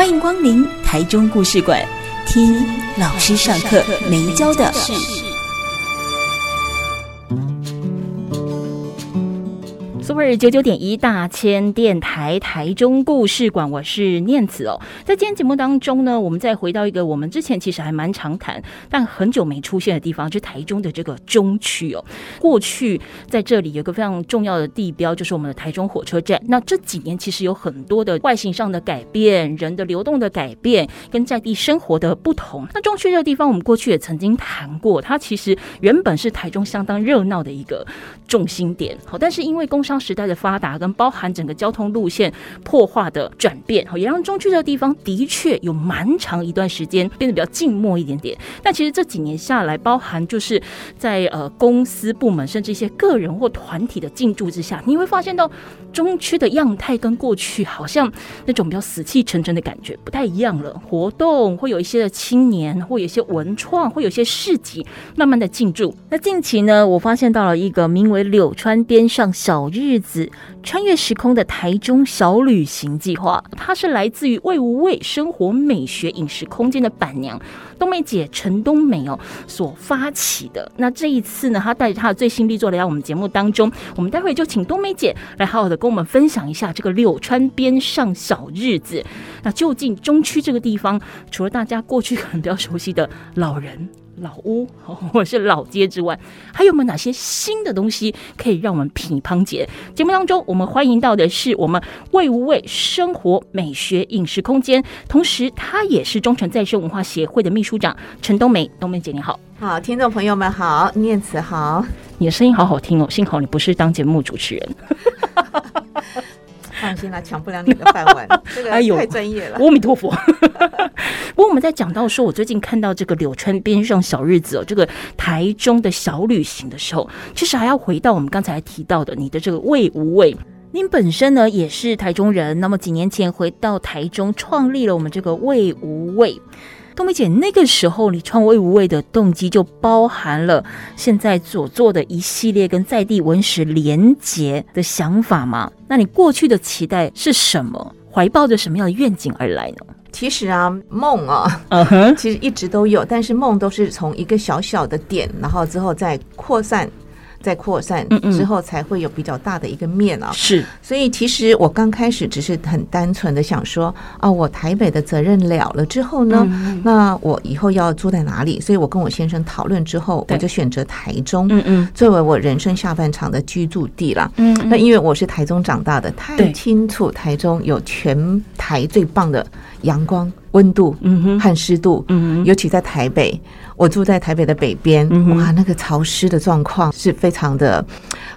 欢迎光临台中故事馆，听老师上课没教的事。Super 九九点一大千电台台中故事馆，我是念慈哦。在今天节目当中呢，我们再回到一个我们之前其实还蛮常谈，但很久没出现的地方，就是台中的这个中区哦。过去在这里有个非常重要的地标，就是我们的台中火车站。那这几年其实有很多的外形上的改变，人的流动的改变，跟在地生活的不同。那中区这个地方，我们过去也曾经谈过，它其实原本是台中相当热闹的一个重心点。好，但是因为工商时代的发达，跟包含整个交通路线破化的转变，也让中区这个地方的确有蛮长一段时间变得比较静默一点点。但其实这几年下来，包含就是在呃公司部门，甚至一些个人或团体的进驻之下，你会发现到中区的样态跟过去好像那种比较死气沉沉的感觉不太一样了。活动会有一些的青年，会有一些文创，会有一些市集，慢慢的进驻。那近期呢，我发现到了一个名为“柳川边上小日”。日子穿越时空的台中小旅行计划，它是来自于魏无畏生活美学饮食空间的板娘冬梅姐陈冬梅哦所发起的。那这一次呢，她带着她的最新力作来到我们节目当中，我们待会就请冬梅姐来好好的跟我们分享一下这个柳川边上小日子。那究竟中区这个地方，除了大家过去可能比较熟悉的老人。老屋 或者是老街之外，还有没有哪些新的东西可以让我们品尝姐？节目当中，我们欢迎到的是我们魏无畏生活美学饮食空间，同时他也是中诚再生文化协会的秘书长陈冬梅。冬梅姐你好，好，听众朋友们好，念慈好，你的声音好好听哦，幸好你不是当节目主持人。放心啦，抢不了你的饭碗。这个太专业了。阿弥陀佛。不过我们在讲到说，我最近看到这个柳川边上小日子哦，这个台中的小旅行的时候，其实还要回到我们刚才提到的你的这个魏无畏。您本身呢也是台中人，那么几年前回到台中，创立了我们这个魏无畏。冬梅姐，那个时候你创魏无畏的动机就包含了现在所做的一系列跟在地文史连结的想法吗？那你过去的期待是什么？怀抱着什么样的愿景而来呢？其实啊，梦啊，嗯哼，其实一直都有，但是梦都是从一个小小的点，然后之后再扩散。在扩散之后，才会有比较大的一个面啊。是，所以其实我刚开始只是很单纯的想说啊，我台北的责任了了之后呢，那我以后要住在哪里？所以我跟我先生讨论之后，我就选择台中，嗯嗯，作为我人生下半场的居住地了。嗯，那因为我是台中长大的，太清楚台中有全台最棒的阳光、温度，嗯哼，和湿度，嗯，尤其在台北。我住在台北的北边，哇，那个潮湿的状况是非常的、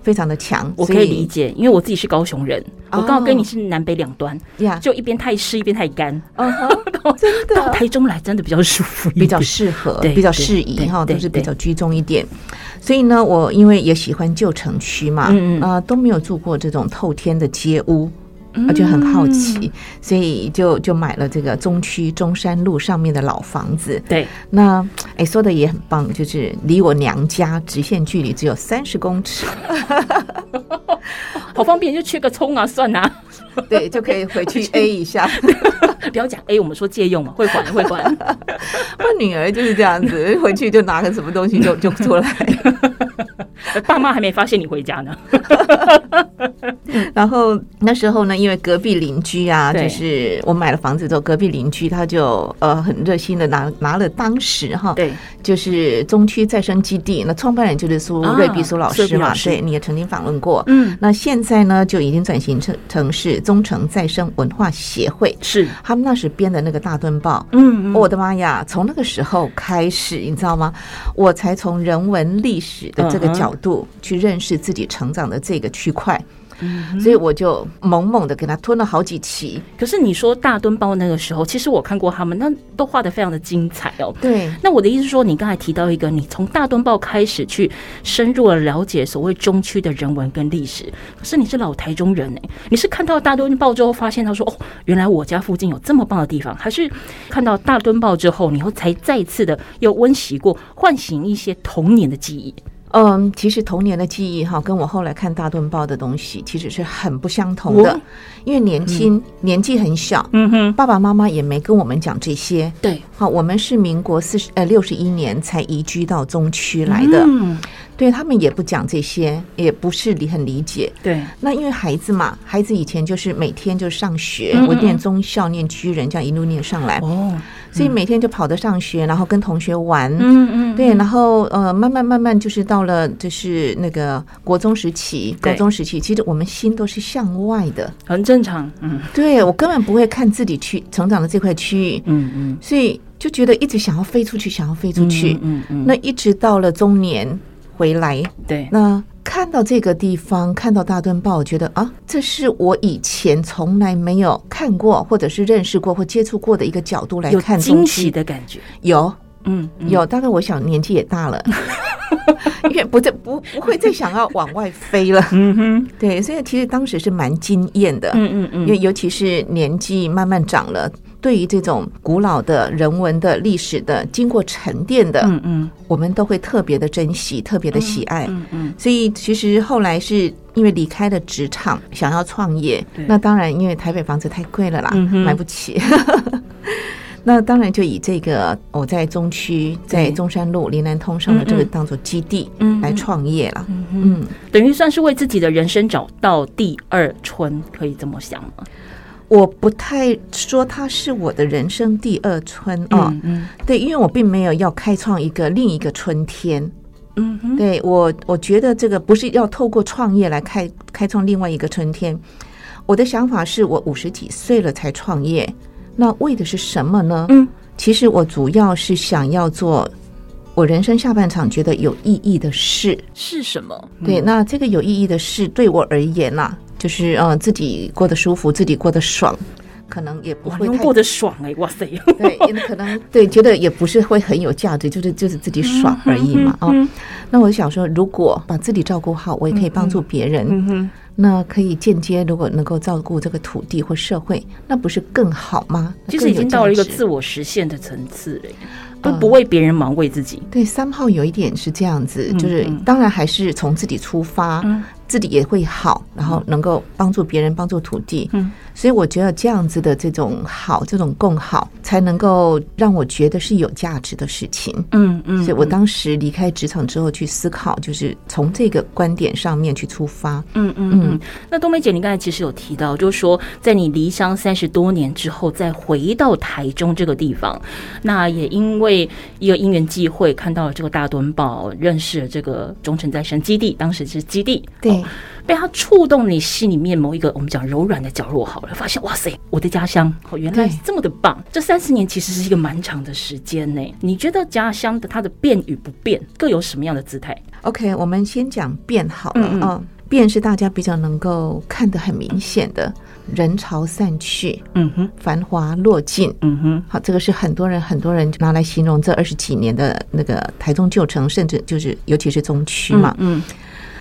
非常的强。我可以理解，因为我自己是高雄人，我刚好跟你是南北两端，呀，就一边太湿，一边太干。嗯哼，真的，到台中来真的比较舒服，比较适合，比较适宜哈，都是比较居中一点。所以呢，我因为也喜欢旧城区嘛，嗯嗯，啊，都没有住过这种透天的街屋。我就很好奇，所以就就买了这个中区中山路上面的老房子。对，那哎说的也很棒，就是离我娘家直线距离只有三十公尺，好方便，就缺个葱啊蒜啊，对，就可以回去 A 一下。不要讲 A，我们说借用嘛，会还会还。我女儿就是这样子，回去就拿个什么东西就就出来。爸妈还没发现你回家呢。然后那时候呢，因为隔壁邻居啊，就是我买了房子之后，隔壁邻居他就呃很热心的拿拿了当时哈，对，就是中区再生基地，那创办人就是苏瑞碧苏老师嘛，对，你也曾经访问过，嗯，那现在呢就已经转型成成是忠诚再生文化协会，是。他们那时编的那个大墩报，嗯，我的妈呀，从那个时候开始，你知道吗？我才从人文历史的这个角度去认识自己成长的这个区块。嗯，所以我就猛猛的给他吞了好几期。可是你说大墩报那个时候，其实我看过他们，那都画的非常的精彩哦。对，那我的意思是说，你刚才提到一个，你从大墩报开始去深入的了解所谓中区的人文跟历史。可是你是老台中人哎，你是看到大墩报之后发现他说哦，原来我家附近有这么棒的地方，还是看到大墩报之后，你又才再次的又温习过，唤醒一些童年的记忆？嗯，其实童年的记忆哈，跟我后来看大墩报的东西其实是很不相同的。因为年轻、嗯、年纪很小，嗯哼，爸爸妈妈也没跟我们讲这些。对，好，我们是民国四十呃六十一年才移居到中区来的。嗯，对他们也不讲这些，也不是理很理解。对，那因为孩子嘛，孩子以前就是每天就上学，嗯嗯，我念忠孝，念居人，这样一路念上来。哦。所以每天就跑着上学，然后跟同学玩，嗯嗯，对，然后呃，慢慢慢慢就是到了就是那个国中时期，国中时期，其实我们心都是向外的，很正常，嗯，对，我根本不会看自己去成长的这块区域，嗯嗯，所以就觉得一直想要飞出去，想要飞出去，嗯嗯，那一直到了中年回来，对，那。看到这个地方，看到大墩报，我觉得啊，这是我以前从来没有看过，或者是认识过或接触过的一个角度来看，有惊喜的感觉。有，嗯，有。大概我想年纪也大了，因为不再不不会再想要往外飞了。嗯哼，对，所以其实当时是蛮惊艳的。嗯嗯嗯，因为尤其是年纪慢慢长了。对于这种古老的人文的历史的经过沉淀的，嗯嗯，我们都会特别的珍惜，特别的喜爱，嗯嗯。所以其实后来是因为离开了职场，想要创业，那当然因为台北房子太贵了啦，买不起。那当然就以这个我在中区，在中山路林南通上的这个当做基地，来创业了。嗯，等于算是为自己的人生找到第二春，可以这么想吗？我不太说它是我的人生第二春啊，嗯嗯，对，因为我并没有要开创一个另一个春天，嗯哼，对我，我觉得这个不是要透过创业来开开创另外一个春天。我的想法是我五十几岁了才创业，那为的是什么呢？嗯，其实我主要是想要做我人生下半场觉得有意义的事。是什么？对，那这个有意义的事对我而言呐，啊。就是呃，自己过得舒服，自己过得爽，可能也不会太过得爽哎、欸，哇塞！对，可能对，觉得也不是会很有价值，就是就是自己爽而已嘛啊。那我就想说，如果把自己照顾好，我也可以帮助别人，嗯哼，那可以间接如果能够照顾这个土地或社会，那不是更好吗？就是已经到了一个自我实现的层次了，都不为别人忙，为自己。对，三号有一点是这样子，就是当然还是从自己出发。嗯自己也会好，然后能够帮助别人，帮助土地。嗯，所以我觉得这样子的这种好，这种共好，才能够让我觉得是有价值的事情。嗯嗯，所以我当时离开职场之后去思考，就是从这个观点上面去出发。嗯嗯嗯。那冬梅姐，你刚才其实有提到，就是说在你离乡三十多年之后，再回到台中这个地方，那也因为一个因缘际会，看到了这个大墩堡，认识了这个忠诚再生基地，当时是基地。对。被它触动你心里面某一个我们讲柔软的角落，好了，发现哇塞，我的家乡哦，原来是这么的棒。这三十年其实是一个蛮长的时间呢。你觉得家乡的它的变与不变各有什么样的姿态？OK，我们先讲变好了啊。变是大家比较能够看得很明显的，人潮散去，嗯哼，繁华落尽，嗯哼。好，这个是很多人很多人拿来形容这二十几年的那个台中旧城，甚至就是尤其是中区嘛，嗯。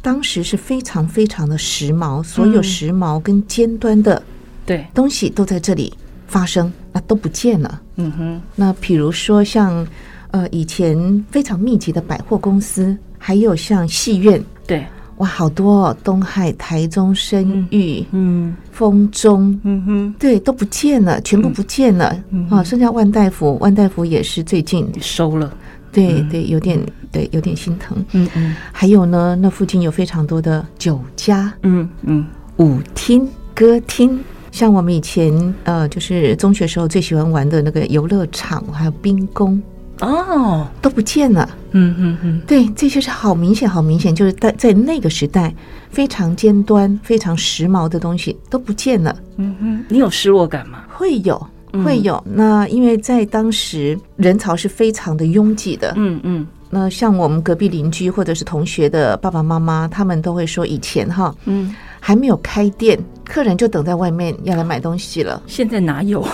当时是非常非常的时髦，所有时髦跟尖端的对。东西都在这里发生，那都不见了。嗯哼，那比如说像呃以前非常密集的百货公司，还有像戏院，对，哇，好多哦，东海、台中、声誉，嗯，丰中，嗯哼，对，都不见了，全部不见了。啊，剩下万代福，万代福也是最近收了。对对，有点对，有点心疼。嗯嗯，还有呢，那附近有非常多的酒家，嗯嗯，舞厅、歌厅，像我们以前呃，就是中学时候最喜欢玩的那个游乐场，还有冰宫，哦，都不见了。嗯嗯嗯，对，这些是好明显，好明显，就是在在那个时代非常尖端、非常时髦的东西都不见了。嗯哼，你有失落感吗？会有。会有那，因为在当时人潮是非常的拥挤的，嗯嗯，那像我们隔壁邻居或者是同学的爸爸妈妈，他们都会说以前哈，嗯，还没有开店，客人就等在外面要来买东西了。现在哪有？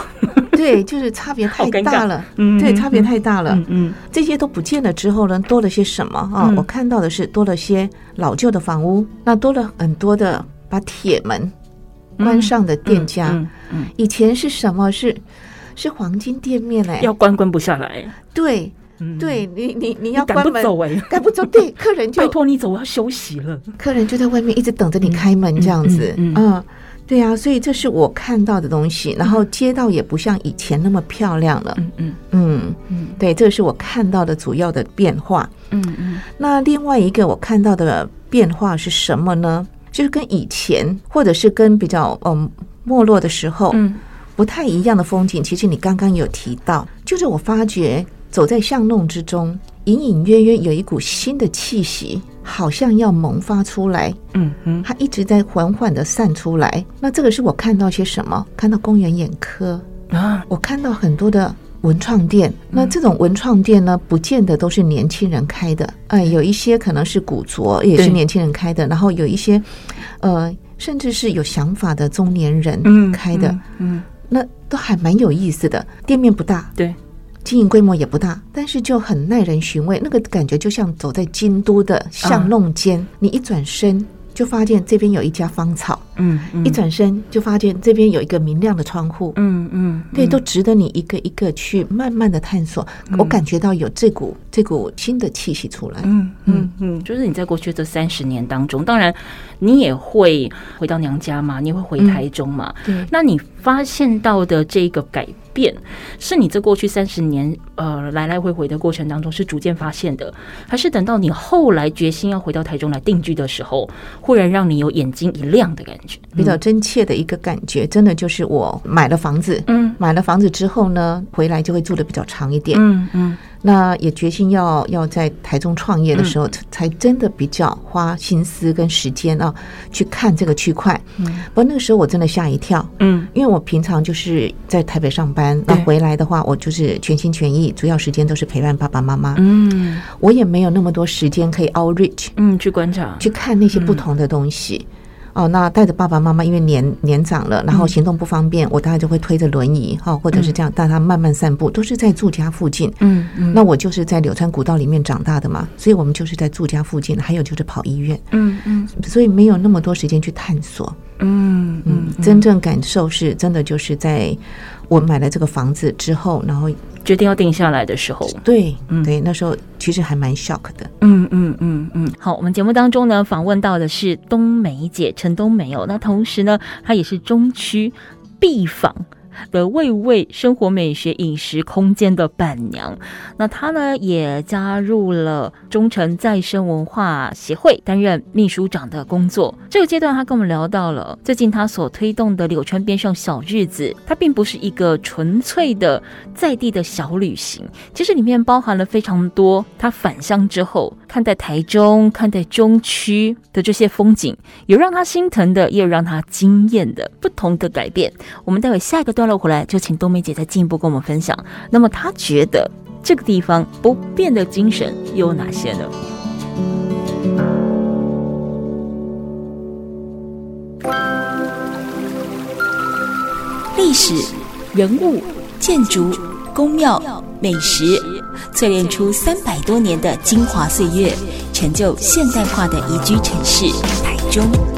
对，就是差别太大了。嗯，对，差别太大了。嗯，这些都不见了之后呢，多了些什么啊？我看到的是多了些老旧的房屋，那多了很多的把铁门关上的店家。嗯，以前是什么？是是黄金店面哎，要关关不下来。对。对你，你你要赶不走哎，赶不走。对，客人就 拜托你走，我要休息了。客人就在外面一直等着你开门，这样子。嗯，对啊，所以这是我看到的东西。然后街道也不像以前那么漂亮了。嗯嗯，对，这是我看到的主要的变化。嗯嗯。那另外一个我看到的变化是什么呢？就是跟以前或者是跟比较嗯没落的时候，嗯，不太一样的风景。其实你刚刚有提到，就是我发觉。走在巷弄之中，隐隐约约有一股新的气息，好像要萌发出来。嗯哼，它一直在缓缓的散出来。那这个是我看到些什么？看到公园眼科啊，我看到很多的文创店。那这种文创店呢，不见得都是年轻人开的。哎，有一些可能是古着，也是年轻人开的。然后有一些，呃，甚至是有想法的中年人开的。嗯，那都还蛮有意思的。店面不大，对。经营规模也不大，但是就很耐人寻味，那个感觉就像走在京都的巷弄间，你一转身。就发现这边有一家芳草，嗯，嗯，一转身就发现这边有一个明亮的窗户，嗯嗯，对，都值得你一个一个去慢慢的探索。嗯、我感觉到有这股这股新的气息出来，嗯嗯嗯，就是你在过去这三十年当中，当然你也会回到娘家嘛，你会回台中嘛，嗯、对，那你发现到的这个改变，是你这过去三十年呃来来回回的过程当中是逐渐发现的，还是等到你后来决心要回到台中来定居的时候？忽然让你有眼睛一亮的感觉，比较真切的一个感觉，真的就是我买了房子，嗯，买了房子之后呢，回来就会住的比较长一点，嗯嗯。那也决心要要在台中创业的时候，才真的比较花心思跟时间啊，去看这个区块。嗯，不过那个时候我真的吓一跳，嗯，因为我平常就是在台北上班，那回来的话，我就是全心全意，主要时间都是陪伴爸爸妈妈。嗯，我也没有那么多时间可以 outreach，嗯，去观察，去看那些不同的东西。哦，那带着爸爸妈妈，因为年年长了，然后行动不方便，我大概就会推着轮椅哈，或者是这样带他慢慢散步，都是在住家附近。嗯嗯。那我就是在柳川古道里面长大的嘛，所以我们就是在住家附近，还有就是跑医院。嗯嗯。所以没有那么多时间去探索。嗯嗯。真正感受是真的，就是在我买了这个房子之后，然后。决定要定下来的时候，对，嗯，对，那时候其实还蛮 shock 的，嗯嗯嗯嗯。好，我们节目当中呢，访问到的是冬梅姐陈冬梅哦，那同时呢，她也是中区必访的味味生活美学饮食空间的板娘，那她呢也加入了忠诚再生文化协会担任秘书长的工作。这个阶段，她跟我们聊到了最近她所推动的柳川边上小日子，它并不是一个纯粹的在地的小旅行，其实里面包含了非常多她返乡之后看待台中、看待中区的这些风景，有让她心疼的，也有让她惊艳的不同的改变。我们待会下一个段。回来就请冬梅姐再进一步跟我们分享。那么她觉得这个地方不变的精神又有哪些呢？历史、人物、建筑、宫庙、美食，淬炼出三百多年的精华岁月，成就现代化的宜居城市台中。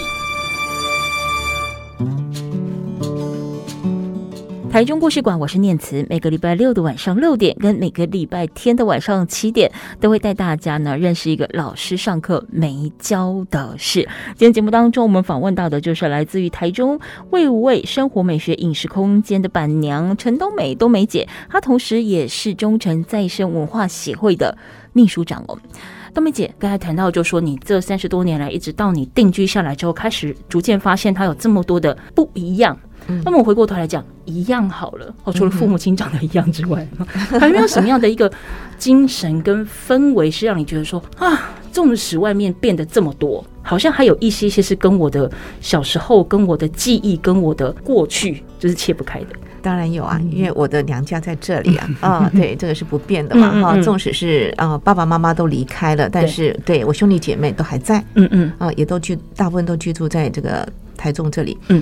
台中故事馆，我是念慈。每个礼拜六的晚上六点，跟每个礼拜天的晚上七点，都会带大家呢认识一个老师上课没教的事。今天节目当中，我们访问到的就是来自于台中味味生活美学饮食空间的板娘陈冬梅，冬梅姐，她同时也是忠诚再生文化协会的秘书长哦。冬梅姐刚才谈到，就说你这三十多年来，一直到你定居下来之后，开始逐渐发现它有这么多的不一样。嗯、那么我回过头来讲，一样好了哦，除了父母亲长得一样之外，还有没有什么样的一个精神跟氛围是让你觉得说啊，纵使外面变得这么多，好像还有一些些是跟我的小时候、跟我的记忆、跟我的过去就是切不开的。当然有啊，因为我的娘家在这里啊，啊、哦，对，这个是不变的嘛，哈、纵使是啊爸爸妈妈都离开了，但是对，对我兄弟姐妹都还在，嗯嗯，啊，也都居，大部分都居住在这个台中这里，嗯。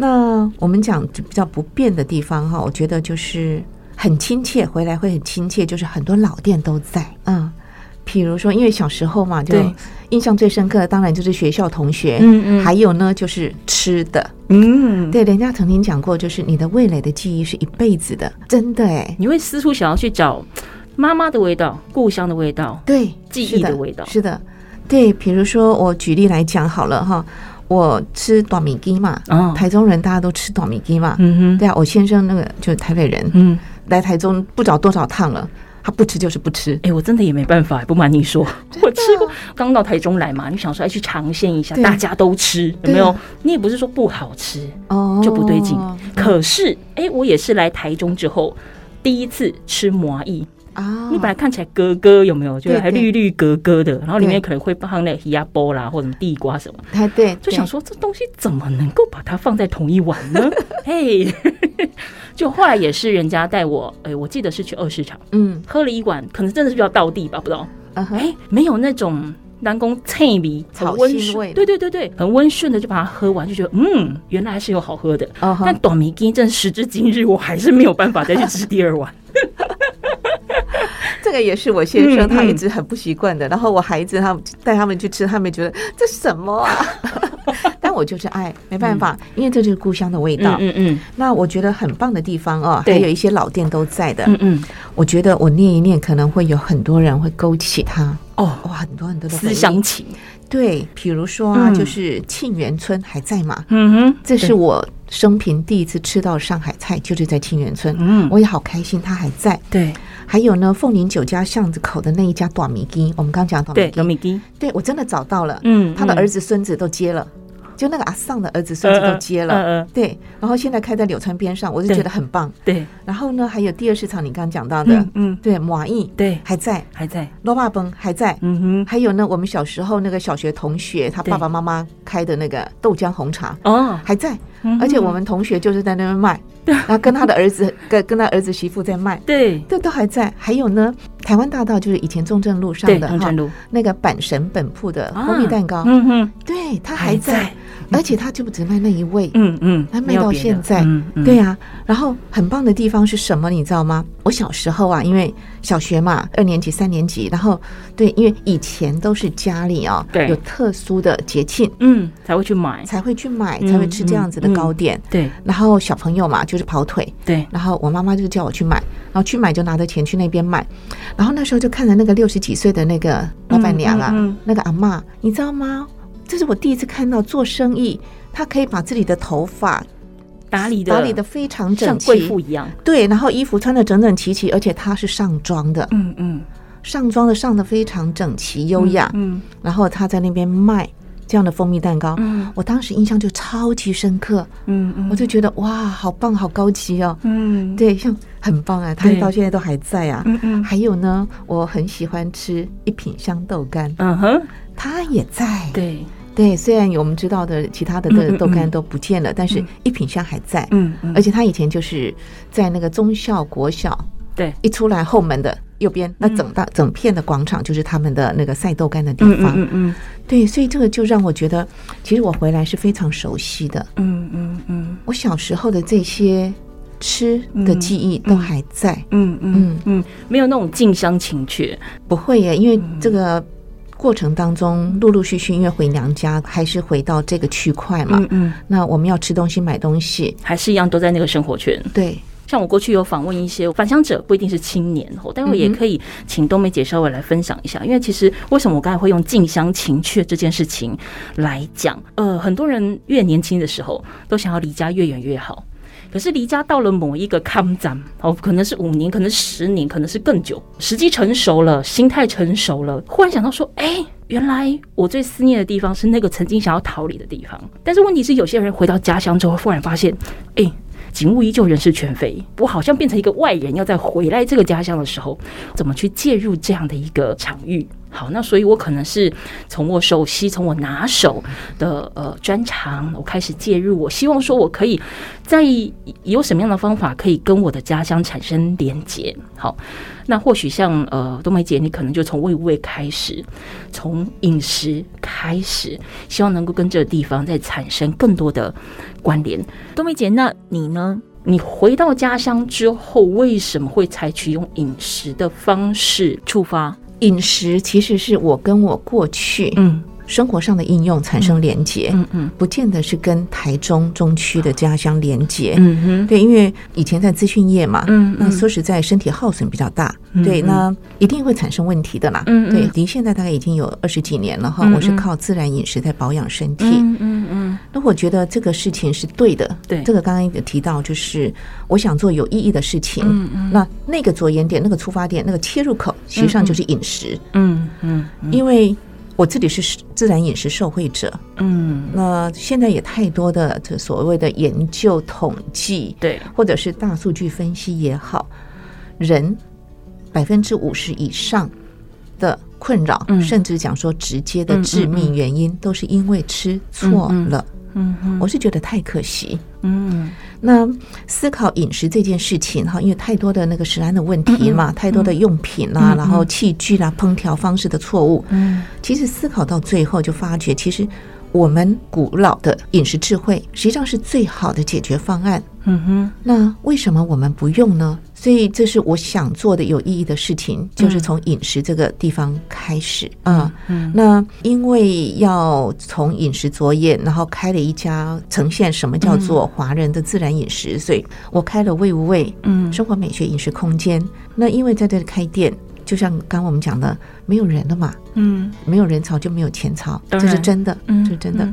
那我们讲比较不变的地方哈，我觉得就是很亲切，回来会很亲切，就是很多老店都在，嗯，比如说因为小时候嘛，就印象最深刻的当然就是学校同学，嗯嗯，还有呢就是吃的，嗯，对，人家曾经讲过，就是你的味蕾的记忆是一辈子的，真的哎，你会四处想要去找妈妈的味道、故乡的味道，对，记忆的味道，是的，对，比如说我举例来讲好了哈。我吃大米鸡嘛，台中人大家都吃大米鸡嘛，嗯哼，对啊，我先生那个就是台北人，嗯，来台中不知道多少趟了，他不吃就是不吃。哎、欸，我真的也没办法，不瞒你说，我吃过，刚到台中来嘛，你想说要去尝鲜一下，大家都吃，有没有？你也不是说不好吃哦，就不对劲。可是，哎、欸，我也是来台中之后第一次吃麻薏。啊，你本来看起来格格有没有？就是还绿绿格格的，然后里面可能会放那个鸭波啦，或者什么地瓜什么。哎，对，就想说这东西怎么能够把它放在同一碗呢？嘿，就后来也是人家带我，哎，我记得是去二市场，嗯，喝了一碗，可能真的是比较道地吧，不知道。哎，没有那种南宫脆米草温顺，对对对对，很温顺的就把它喝完，就觉得嗯，原来还是有好喝的。但短米羹真时至今日，我还是没有办法再去吃第二碗。这个也是我先生他一直很不习惯的，然后我孩子他带他们去吃，他们觉得这什么啊？但我就是爱，没办法，因为这就是故乡的味道。嗯嗯。那我觉得很棒的地方哦，还有一些老店都在的。嗯嗯。我觉得我念一念，可能会有很多人会勾起他哦，哇，很多很多的思乡情。对，比如说啊，就是沁园村还在吗？嗯哼，这是我生平第一次吃到上海菜，就是在沁园村。嗯，我也好开心，他还在。对。还有呢，凤林酒家巷子口的那一家短米鸡，我们刚刚讲短米鸡，对，我真的找到了，嗯，他的儿子孙子都接了，就那个阿桑的儿子孙子都接了，对，然后现在开在柳川边上，我就觉得很棒，对。然后呢，还有第二市场，你刚刚讲到的，嗯，对，马艺，对，还在，还在，罗巴崩还在，嗯哼。还有呢，我们小时候那个小学同学，他爸爸妈妈开的那个豆浆红茶，哦，还在，而且我们同学就是在那边卖。然后跟他的儿子跟跟他儿子媳妇在卖，对，这都还在。还有呢，台湾大道就是以前中正路上的哈，那个阪神本铺的蜂蜜蛋糕，嗯哼，对，它还在，而且它就不只卖那一位，嗯嗯，它卖到现在，对呀。然后很棒的地方是什么？你知道吗？我小时候啊，因为小学嘛，二年级、三年级，然后对，因为以前都是家里啊，对，有特殊的节庆，嗯，才会去买，才会去买，才会吃这样子的糕点，对。然后小朋友嘛，就是跑腿，对。然后我妈妈就叫我去买，然后去买就拿着钱去那边买，然后那时候就看着那个六十几岁的那个老板娘啊，那个阿嬷，你知道吗？这是我第一次看到做生意，她可以把自己的头发。打理的打理的非常整齐，像贵妇一样。对，然后衣服穿的整整齐齐，而且她是上妆的，嗯嗯，上妆的上的非常整齐优雅，嗯。然后她在那边卖这样的蜂蜜蛋糕，嗯，我当时印象就超级深刻，嗯嗯，我就觉得哇，好棒，好高级哦，嗯，对，像很棒啊，他到现在都还在啊，嗯嗯。还有呢，我很喜欢吃一品香豆干，嗯哼，他也在，对。对，虽然我们知道的其他的的豆干都不见了，嗯嗯嗯，但是一品香还在。嗯，嗯，而且他以前就是在那个中校国小，对，一出来后门的右边，那整大整片的广场就是他们的那个晒豆干的地方。嗯嗯，嗯，对，所以这个就让我觉得，其实我回来是非常熟悉的。嗯嗯嗯，我小时候的这些吃的记忆都还在。嗯嗯嗯，嗯，没有那种近乡情怯，不会耶，因为这个。过程当中，陆陆续续，因为回娘家，还是回到这个区块嘛。嗯嗯。那我们要吃东西、买东西，还是一样都在那个生活圈。对。像我过去有访问一些返乡者，不一定是青年哦，但我也可以请冬梅姐稍微来分享一下。因为其实为什么我刚才会用近乡情怯这件事情来讲？呃，很多人越年轻的时候都想要离家越远越好。可是离家到了某一个坎站，哦，可能是五年，可能十年，可能是更久，时机成熟了，心态成熟了，忽然想到说，哎，原来我最思念的地方是那个曾经想要逃离的地方。但是问题是，有些人回到家乡之后，忽然发现，哎。景物依旧，人事全非。我好像变成一个外人，要在回来这个家乡的时候，怎么去介入这样的一个场域？好，那所以我可能是从我熟悉、从我拿手的呃专长，我开始介入。我希望说，我可以在有什么样的方法可以跟我的家乡产生连结。好，那或许像呃冬梅姐，你可能就从喂喂开始，从饮食开始，希望能够跟这个地方再产生更多的关联。冬梅姐，那你呢？你回到家乡之后，为什么会采取用饮食的方式出发？饮食其实是我跟我过去生活上的应用产生连结，嗯嗯，不见得是跟台中中区的家乡连结，嗯哼，对，因为以前在资讯业嘛，嗯，那说实在身体耗损比较大，对，那一定会产生问题的啦，嗯，对，离现在大概已经有二十几年了哈，我是靠自然饮食在保养身体，嗯嗯嗯，那我觉得这个事情是对的，对，这个刚刚也提到就是我想做有意义的事情，嗯嗯，那那个着眼点、那个出发点、那个切入口，实际上就是饮食，嗯嗯，因为。我自己是自然饮食受惠者，嗯，那现在也太多的这所谓的研究统计，对，或者是大数据分析也好，人百分之五十以上的困扰，嗯，甚至讲说直接的致命原因，都是因为吃错了。嗯，我是觉得太可惜。嗯，那思考饮食这件事情哈，因为太多的那个食安的问题嘛，太多的用品啦，然后器具啦，烹调方式的错误。嗯，其实思考到最后，就发觉其实我们古老的饮食智慧，实际上是最好的解决方案。嗯哼，那为什么我们不用呢？所以这是我想做的有意义的事情，就是从饮食这个地方开始啊。嗯，那因为要从饮食着眼，然后开了一家呈现什么叫做华人的自然饮食，所以我开了味无味，嗯，生活美学饮食空间。那因为在这里开店，就像刚刚我们讲的，没有人了嘛，嗯，没有人潮就没有钱潮，这是真的，嗯，这是真的。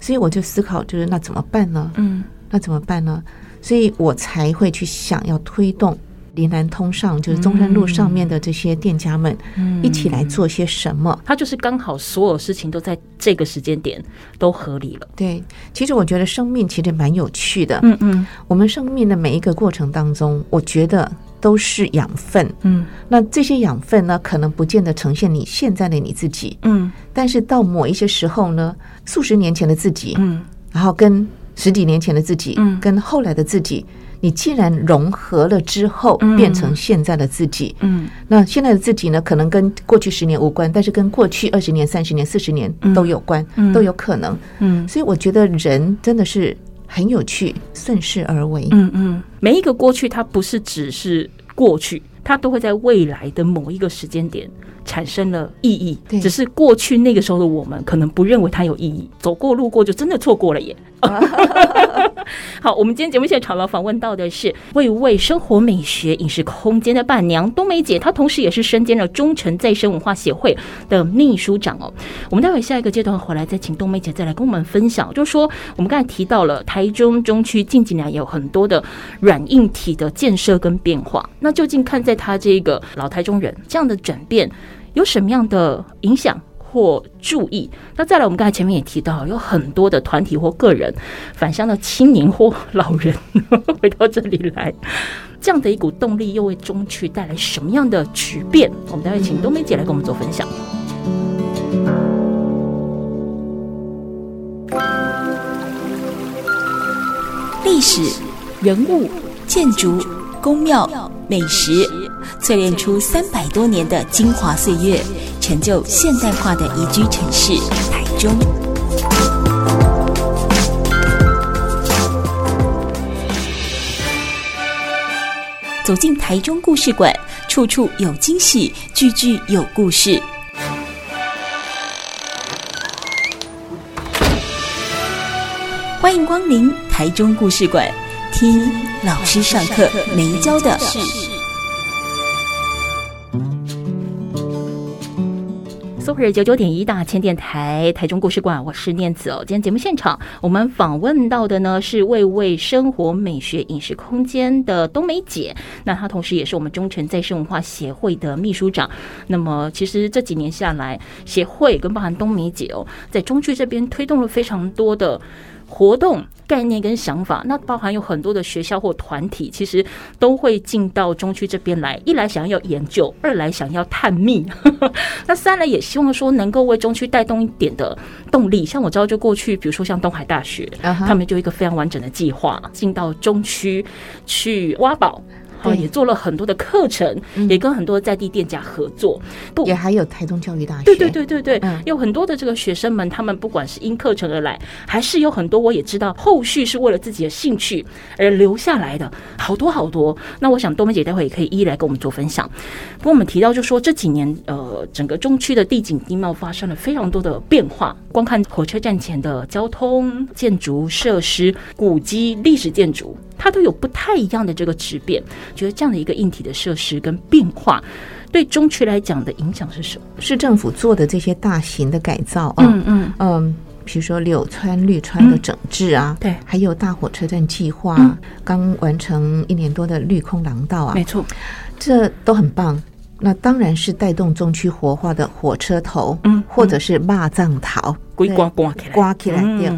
所以我就思考，就是那怎么办呢？嗯，那怎么办呢？所以我才会去想要推动林南通上，就是中山路上面的这些店家们，一起来做些什么。它就是刚好所有事情都在这个时间点都合理了。对，其实我觉得生命其实蛮有趣的。嗯嗯，我们生命的每一个过程当中，我觉得都是养分。嗯，那这些养分呢，可能不见得呈现你现在的你自己。嗯，但是到某一些时候呢，数十年前的自己，嗯，然后跟。十几年前的自己，跟后来的自己，你既然融合了之后，变成现在的自己，嗯，那现在的自己呢，可能跟过去十年无关，但是跟过去二十年、三十年、四十年都有关，都有可能，嗯，所以我觉得人真的是很有趣，顺势而为，嗯嗯，每一个过去，它不是只是过去，它都会在未来的某一个时间点。产生了意义，只是过去那个时候的我们可能不认为它有意义，走过路过就真的错过了耶。好，我们今天节目现场呢访问到的是味无味生活美学饮食空间的伴娘冬梅姐，她同时也是身兼了忠诚再生文化协会的秘书长哦。我们待会下一个阶段回来再请冬梅姐再来跟我们分享，就是说我们刚才提到了台中中区近几年有很多的软硬体的建设跟变化，那究竟看在她这个老台中人这样的转变，有什么样的影响或注意？那再来，我们刚才前面也提到，有很多的团体或个人返乡的青年或老人 回到这里来，这样的一股动力又为中区带来什么样的巨变？我们待会请冬梅姐来跟我们做分享。历史、人物、建筑、宫庙、美食。淬炼出三百多年的精华岁月，成就现代化的宜居城市台中。走进台中故事馆，处处有惊喜，句句有故事。欢迎光临台中故事馆，听老师上课没教的事。Super 九九点一大千电台台中故事馆，我是念慈哦。今天节目现场，我们访问到的呢是味味生活美学饮食空间的冬梅姐，那她同时也是我们忠诚再生文化协会的秘书长。那么其实这几年下来，协会跟包含冬梅姐哦，在中区这边推动了非常多的。活动概念跟想法，那包含有很多的学校或团体，其实都会进到中区这边来。一来想要研究，二来想要探秘，那三来也希望说能够为中区带动一点的动力。像我知道，就过去，比如说像东海大学，他们就一个非常完整的计划，进到中区去挖宝。好，也做了很多的课程，也跟很多在地店家合作，不，也还有台东教育大学。对对对对对，嗯，有很多的这个学生们，他们不管是因课程而来，还是有很多我也知道后续是为了自己的兴趣而留下来的，好多好多。那我想东梅姐待会也可以一一来跟我们做分享。不过我们提到就说这几年，呃，整个中区的地景地貌发生了非常多的变化，光看火车站前的交通、建筑设施、古迹、历史建筑。它都有不太一样的这个质变，觉得这样的一个硬体的设施跟变化，对中区来讲的影响是什么？市政府做的这些大型的改造啊，嗯嗯嗯，比如说柳川绿川的整治啊，对，还有大火车站计划刚完成一年多的绿空廊道啊，没错，这都很棒。那当然是带动中区活化的火车头，嗯，或者是肉粽头，刮刮刮起来，刮起来掉。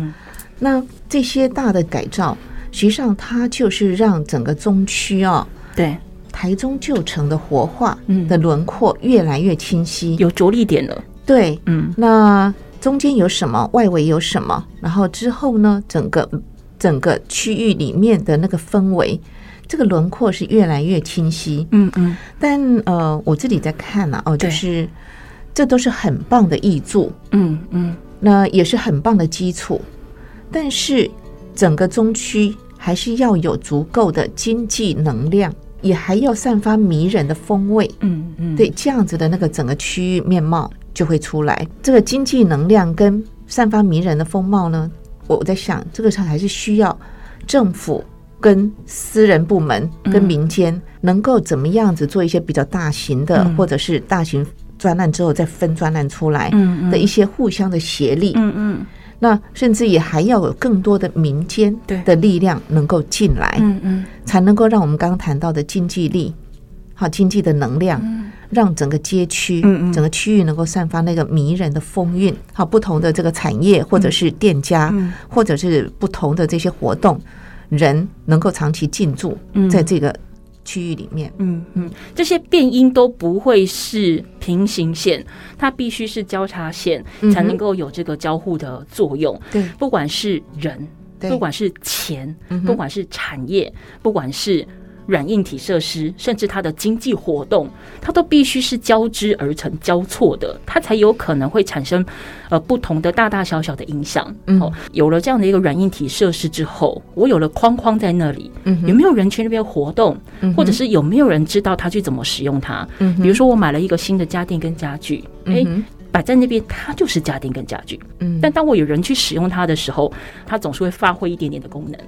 那这些大的改造。实际上，它就是让整个中区啊，对台中旧城的活化的轮廓越来越清晰，有着力点了。对，嗯，那中间有什么，外围有什么，然后之后呢，整个整个区域里面的那个氛围，这个轮廓是越来越清晰。嗯嗯。但呃，我自己在看呢，哦，就是这都是很棒的译著，嗯嗯，那也是很棒的基础，但是。整个中区还是要有足够的经济能量，也还要散发迷人的风味。嗯嗯，对，这样子的那个整个区域面貌就会出来。这个经济能量跟散发迷人的风貌呢，我在想，这个时候还是需要政府跟私人部门跟民间能够怎么样子做一些比较大型的，或者是大型专案之后再分专案出来的一些互相的协力。嗯嗯。那甚至也还要有更多的民间的力量能够进来，嗯嗯，才能够让我们刚刚谈到的经济力，好经济的能量，让整个街区，整个区域能够散发那个迷人的风韵，好不同的这个产业或者是店家，或者是不同的这些活动，人能够长期进驻在这个。区域里面，嗯嗯，这些变音都不会是平行线，它必须是交叉线，才能够有这个交互的作用。对，不管是人，不管是钱，不管是产业，不管是。软硬体设施，甚至它的经济活动，它都必须是交织而成、交错的，它才有可能会产生呃不同的大大小小的影响。嗯，有了这样的一个软硬体设施之后，我有了框框在那里，嗯，有没有人去那边活动，或者是有没有人知道他去怎么使用它？嗯，比如说我买了一个新的家电跟家具，哎。摆在那边，它就是家电跟家具。嗯，但当我有人去使用它的时候，它总是会发挥一点点的功能。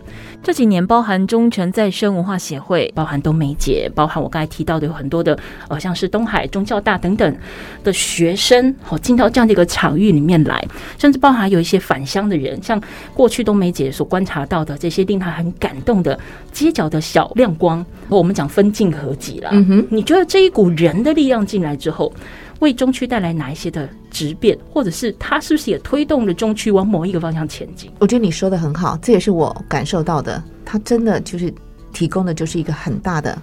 这几年，包含中诚再生文化协会，包含东梅姐，包含我刚才提到的有很多的，呃，像是东海中教大等等的学生，哦进到这样的一个场域里面来，甚至包含有一些返乡的人，像过去冬梅姐所观察到的这些令她很感动的街角的小亮光，我们讲分镜合集了。嗯哼，你觉得这一股人的力量进来之后，为中区带来哪一些的质变，或者是它是不是也推动了中区往某一个方向前进？我觉得你说的很好，这也是我感受到的。它真的就是提供的就是一个很大的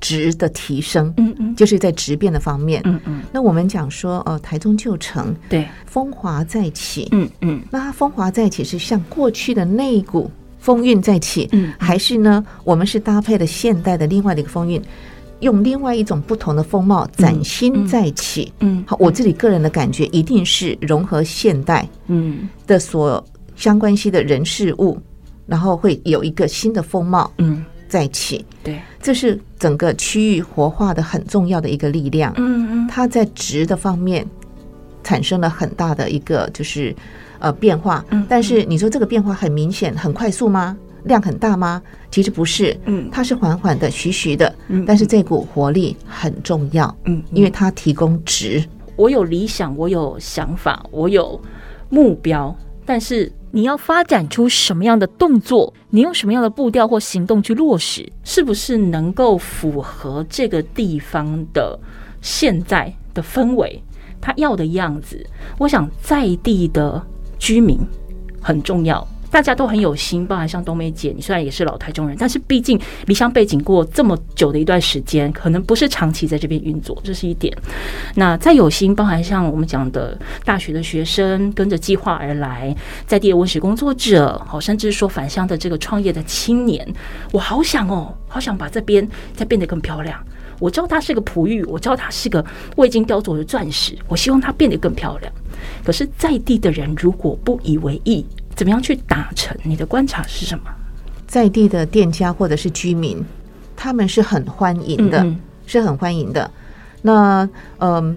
值的提升，嗯嗯，就是在质变的方面，嗯嗯。那我们讲说，呃，台中旧城对风华再起，嗯嗯，那它风华再起是像过去的那一股风韵再起，嗯，还是呢，我们是搭配了现代的另外的一个风韵？用另外一种不同的风貌崭新再起，嗯，好，我自己个人的感觉一定是融合现代，嗯。的所相关系的人事物，然后会有一个新的风貌，嗯，再起，对，这是整个区域活化的很重要的一个力量，嗯嗯，它在值的方面产生了很大的一个就是呃变化，嗯，但是你说这个变化很明显很快速吗？量很大吗？其实不是，嗯，它是缓缓的、徐徐的，嗯，但是这股活力很重要，嗯，因为它提供值。我有理想，我有想法，我有目标，但是你要发展出什么样的动作，你用什么样的步调或行动去落实，是不是能够符合这个地方的现在的氛围，他要的样子？我想在地的居民很重要。大家都很有心，包含像冬梅姐，你虽然也是老台中人，但是毕竟离乡背井过这么久的一段时间，可能不是长期在这边运作，这是一点。那再有心，包含像我们讲的大学的学生跟着计划而来，在地的文史工作者，好，甚至说返乡的这个创业的青年，我好想哦，好想把这边再变得更漂亮。我知道它是个璞玉，我知道它是个未经雕琢的钻石，我希望它变得更漂亮。可是，在地的人如果不以为意，怎么样去达成？你的观察是什么？在地的店家或者是居民，他们是很欢迎的，嗯嗯是很欢迎的。那嗯、呃，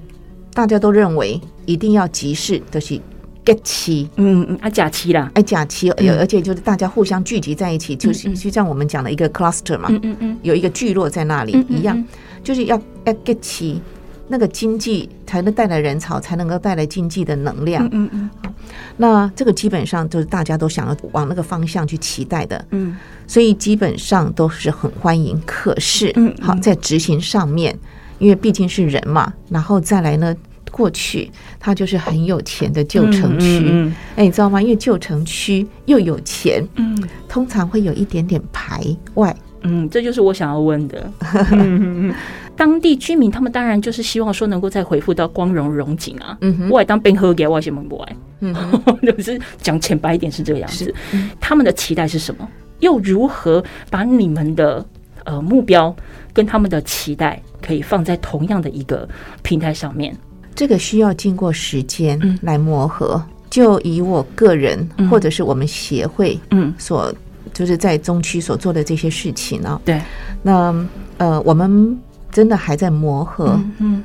大家都认为一定要集市、就是假期，嗯嗯，啊假期啦，哎假期，而且就是大家互相聚集在一起，嗯、就是就像我们讲的一个 cluster 嘛，嗯嗯嗯，有一个聚落在那里一样，就是要要假期。那个经济才能带来人潮，才能够带来经济的能量。嗯嗯嗯。那这个基本上就是大家都想要往那个方向去期待的。嗯。所以基本上都是很欢迎。可是，嗯，好，在执行上面，因为毕竟是人嘛，然后再来呢，过去它就是很有钱的旧城区。哎，你知道吗？因为旧城区又有钱，嗯，通常会有一点点排外。嗯，这就是我想要问的。当地居民他们当然就是希望说能够再恢复到光荣荣景啊。嗯哼，我也当兵喝给我什么不爱？嗯，就是讲浅白一点是这个样子。他们的期待是什么？又如何把你们的呃目标跟他们的期待可以放在同样的一个平台上面？这个需要经过时间来磨合。就以我个人或者是我们协会嗯所就是在中区所做的这些事情呢，对，那呃我们。真的还在磨合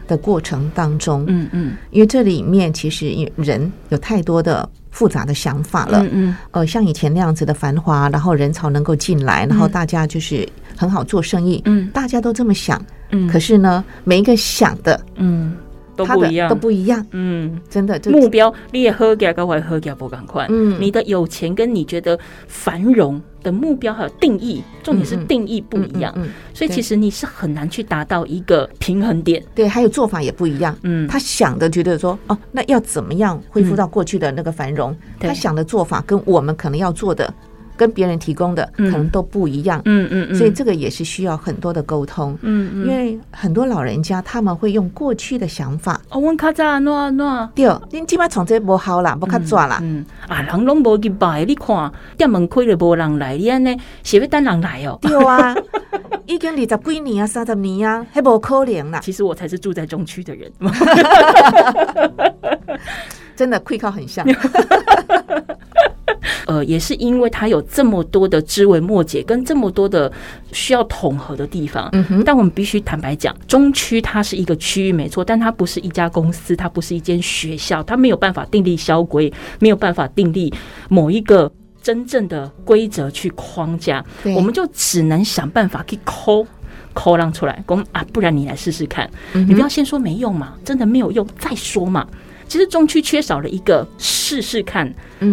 的过程当中，嗯嗯，因为这里面其实人有太多的复杂的想法了，嗯嗯，呃，像以前那样子的繁华，然后人潮能够进来，然后大家就是很好做生意，嗯，大家都这么想，嗯，可是呢，每一个想的，嗯。都不一样，都不一样。嗯，真的，目标你也喝给高怀喝给不赶快。嗯，你的有钱跟你觉得繁荣的目标还有定义，重点是定义不一样。嗯，所以其实你是很难去达到一个平衡点。对，还有做法也不一样。嗯，他想的觉得说，哦，那要怎么样恢复到过去的那个繁荣？他想的做法跟我们可能要做的。跟别人提供的可能都不一样，嗯嗯，所以这个也是需要很多的沟通，嗯嗯，因为很多老人家他们会用过去的想法，哦，我卡早喏喏，对，你起码从这不好啦，不卡抓啦，嗯啊，人拢无去拜，你看店门开了无人来，你安尼是要等人来哦，对啊，已经二十几年啊，三十年啊，还无可能啦。其实我才是住在中区的人，真的气口很像。呃，也是因为它有这么多的枝微末节，跟这么多的需要统合的地方。嗯哼。但我们必须坦白讲，中区它是一个区域没错，但它不是一家公司，它不是一间学校，它没有办法订立校规，没有办法订立某一个真正的规则去框架。我们就只能想办法去抠抠让出来，公啊，不然你来试试看。嗯。你不要先说没用嘛，真的没有用再说嘛。其实中区缺少了一个试试看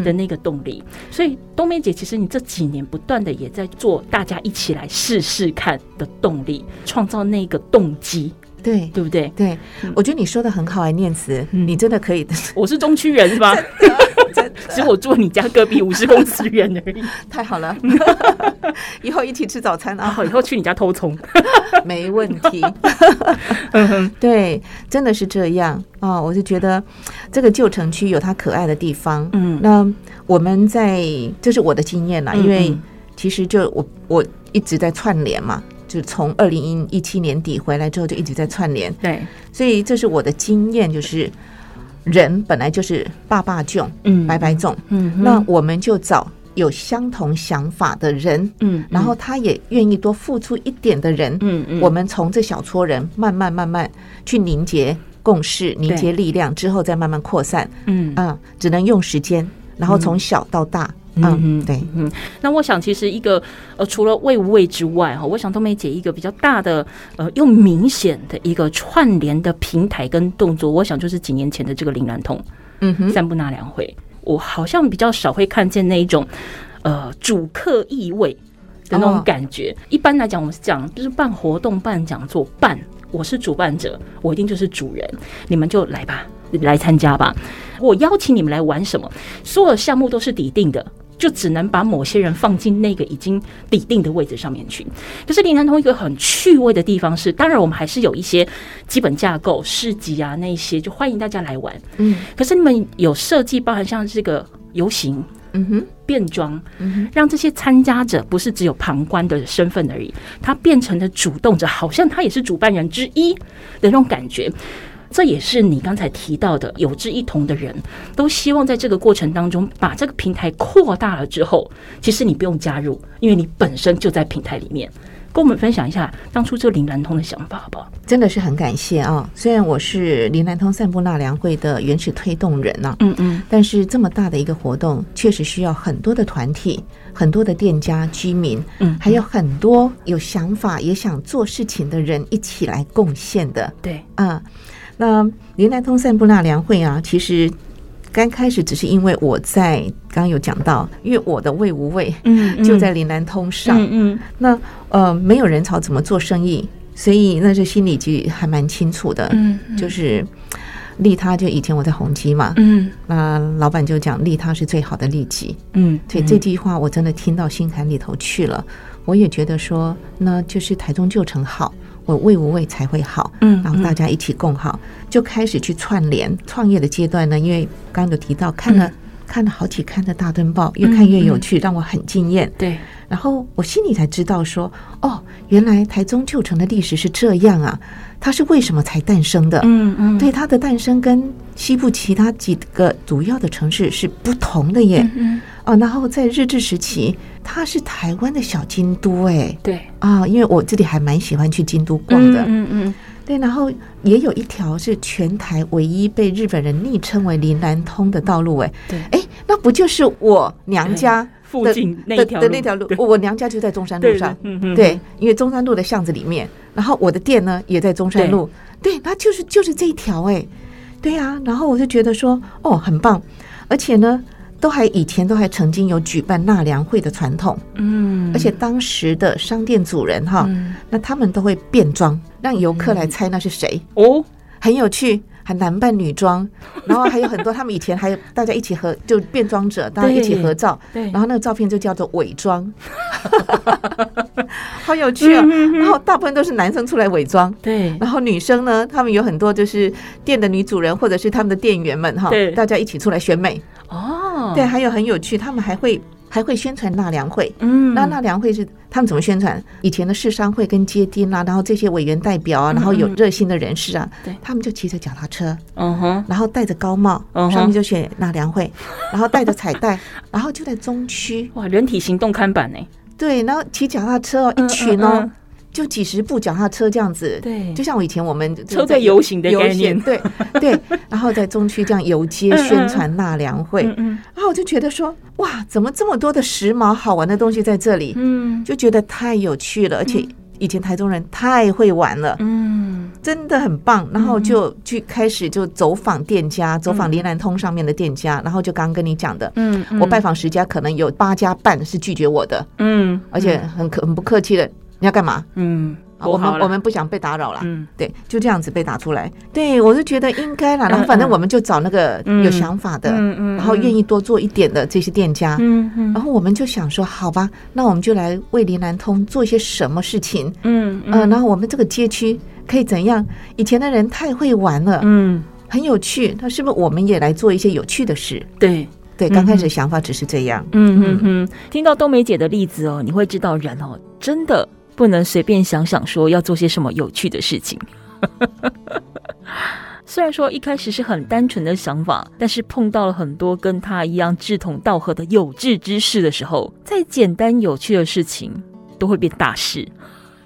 的那个动力，嗯、所以冬梅姐，其实你这几年不断的也在做，大家一起来试试看的动力，创造那个动机。对，对不对？对，我觉得你说的很好哎，念慈，你真的可以的。我是中区人是吧？其实我住你家隔壁五十公尺远而已。太好了，以后一起吃早餐啊！好，以后去你家偷葱，没问题。对，真的是这样啊！我就觉得这个旧城区有它可爱的地方。嗯，那我们在，这是我的经验啦，因为其实就我我一直在串联嘛。就从二零一七年底回来之后，就一直在串联。对，所以这是我的经验，就是人本来就是爸爸种，嗯，白白种，嗯，那我们就找有相同想法的人，嗯，然后他也愿意多付出一点的人，嗯嗯，我们从这小撮人慢慢慢慢去凝结共识，凝结力量之后，再慢慢扩散，嗯。啊，只能用时间，然后从小到大。嗯嗯，对，嗯。那我想，其实一个呃，除了卫无畏之外，哈，我想冬梅姐一个比较大的呃又明显的一个串联的平台跟动作，我想就是几年前的这个林兰通，嗯哼，散步纳凉会，我好像比较少会看见那一种呃主客意味的那种感觉。一般来讲，我们是讲就是办活动、办讲座、办，我是主办者，我一定就是主人，你们就来吧。来参加吧！我邀请你们来玩什么？所有项目都是底定的，就只能把某些人放进那个已经底定的位置上面去。可是林南通一个很趣味的地方是，当然我们还是有一些基本架构、市集啊那些，就欢迎大家来玩。嗯，可是你们有设计，包含像这个游行，嗯哼，变装，让这些参加者不是只有旁观的身份而已，他变成了主动者，好像他也是主办人之一的那种感觉。这也是你刚才提到的有志一同的人，都希望在这个过程当中把这个平台扩大了之后，其实你不用加入，因为你本身就在平台里面。跟我们分享一下当初这林南通的想法好不好？真的是很感谢啊！虽然我是林南通散步纳凉会的原始推动人呢，嗯嗯，但是这么大的一个活动，确实需要很多的团体、很多的店家、居民，嗯，还有很多有想法也想做事情的人一起来贡献的。对，啊。那林南通散步纳凉会啊，其实刚开始只是因为我在刚刚有讲到，因为我的魏无畏，嗯，就在林南通上，嗯，嗯。那呃没有人潮怎么做生意，所以那是心里其实还蛮清楚的，嗯，就是利他，就以前我在宏基嘛，嗯，那老板就讲利他是最好的利己，嗯，所以这句话我真的听到心坎里头去了，我也觉得说，那就是台中旧城好。我为无畏才会好，嗯，然后大家一起共好，就开始去串联创业的阶段呢。因为刚刚有提到，看了看了好几刊的大灯报，越看越有趣，让我很惊艳。对，然后我心里才知道说，哦，原来台中旧城的历史是这样啊，它是为什么才诞生的？嗯嗯，对，它的诞生跟西部其他几个主要的城市是不同的耶。嗯。哦，然后在日治时期，它是台湾的小京都，哎，对。啊，因为我这里还蛮喜欢去京都逛的，嗯嗯，对，然后也有一条是全台唯一被日本人昵称为林南通的道路，哎，对，哎，那不就是我娘家附近的的那条路？我娘家就在中山路上，对，因为中山路的巷子里面，然后我的店呢也在中山路，对，那就是就是这一条，哎，对呀，然后我就觉得说，哦，很棒，而且呢。都还以前都还曾经有举办纳凉会的传统，嗯，而且当时的商店主人哈，那他们都会变装，让游客来猜那是谁。哦，很有趣，还男扮女装，然后还有很多他们以前还有大家一起合就变装者，大家一起合照，对，然后那个照片就叫做伪装，好有趣啊！然后大部分都是男生出来伪装，对，然后女生呢，他们有很多就是店的女主人或者是他们的店员们哈，对，大家一起出来选美哦。对，还有很有趣，他们还会还会宣传纳凉会。嗯，那纳凉会是他们怎么宣传？以前的市商会跟街丁啊，然后这些委员代表啊，然后有热心的人士啊，对，他们就骑着脚踏车，嗯哼，然后戴着高帽，上面就写纳凉会，然后带着彩带，然后就在中区，哇，人体行动看板呢？对，然后骑脚踏车哦，一群哦。就几十部脚踏车这样子，对，就像我以前我们车在游行的概念，对 对，然后在中区这样游街宣传纳凉会，嗯然后我就觉得说，哇，怎么这么多的时髦好玩的东西在这里？嗯，就觉得太有趣了，而且以前台中人太会玩了，嗯，真的很棒。然后就去开始就走访店家，走访灵銮通上面的店家，然后就刚刚跟你讲的，嗯，我拜访十家，可能有八家半是拒绝我的，嗯，而且很可很不客气的。你要干嘛？嗯，我们我们不想被打扰了。嗯，对，就这样子被打出来。对，我就觉得应该了。然后反正我们就找那个有想法的，嗯嗯，然后愿意多做一点的这些店家。嗯嗯，然后我们就想说，好吧，那我们就来为林南通做一些什么事情。嗯嗯，然后我们这个街区可以怎样？以前的人太会玩了，嗯，很有趣。那是不是我们也来做一些有趣的事？对对，刚开始想法只是这样。嗯嗯嗯，听到冬梅姐的例子哦，你会知道人哦，真的。不能随便想想说要做些什么有趣的事情。虽然说一开始是很单纯的想法，但是碰到了很多跟他一样志同道合的有志之士的时候，再简单有趣的事情都会变大事。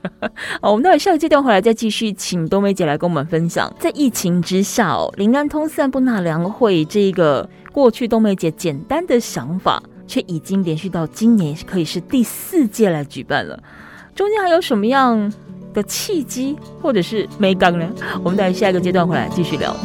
好，我们待会下一个阶段回来再继续，请冬梅姐来跟我们分享，在疫情之下哦，林安通散步纳凉会这个过去冬梅姐简单的想法。却已经连续到今年可以是第四届来举办了。中间还有什么样的契机或者是美感呢？我们待下一个阶段回来继续聊。